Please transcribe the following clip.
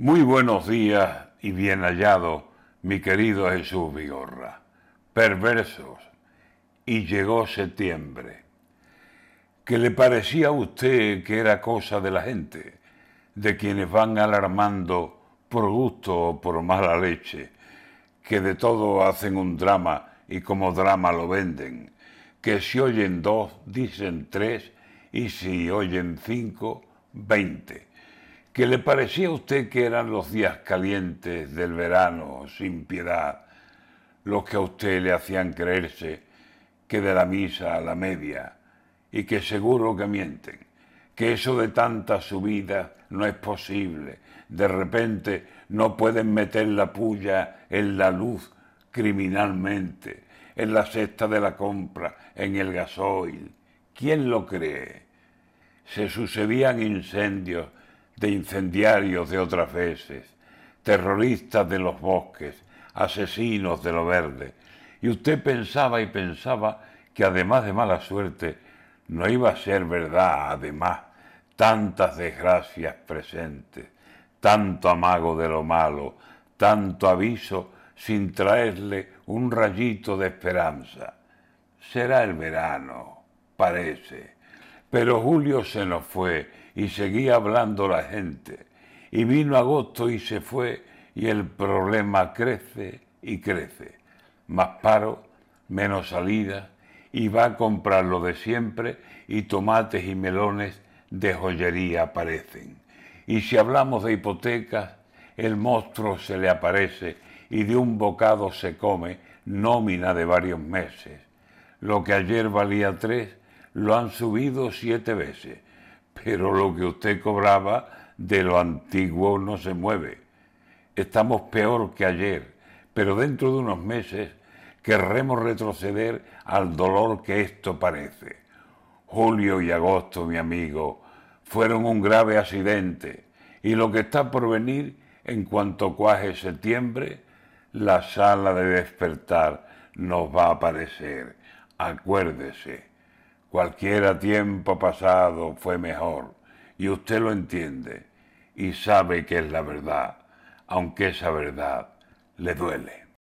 Muy buenos días y bien hallado, mi querido Jesús Vigorra. Perversos. Y llegó septiembre. ¿Qué le parecía a usted que era cosa de la gente, de quienes van alarmando por gusto o por mala leche, que de todo hacen un drama y como drama lo venden, que si oyen dos dicen tres y si oyen cinco, veinte? Que le parecía a usted que eran los días calientes del verano sin piedad los que a usted le hacían creerse que de la misa a la media y que seguro que mienten, que eso de tanta subida no es posible, de repente no pueden meter la puya en la luz criminalmente, en la cesta de la compra, en el gasoil. ¿Quién lo cree? Se sucedían incendios de incendiarios de otras veces, terroristas de los bosques, asesinos de lo verde. Y usted pensaba y pensaba que además de mala suerte, no iba a ser verdad, además, tantas desgracias presentes, tanto amago de lo malo, tanto aviso sin traerle un rayito de esperanza. Será el verano, parece. Pero Julio se nos fue y seguía hablando la gente. Y vino agosto y se fue y el problema crece y crece. Más paro, menos salida y va a comprar lo de siempre y tomates y melones de joyería aparecen. Y si hablamos de hipotecas, el monstruo se le aparece y de un bocado se come nómina de varios meses. Lo que ayer valía tres, lo han subido siete veces pero lo que usted cobraba de lo antiguo no se mueve. Estamos peor que ayer, pero dentro de unos meses querremos retroceder al dolor que esto parece. Julio y agosto, mi amigo, fueron un grave accidente y lo que está por venir en cuanto cuaje septiembre, la sala de despertar nos va a aparecer. Acuérdese. Cualquiera tiempo pasado fue mejor, y usted lo entiende, y sabe que es la verdad, aunque esa verdad le duele.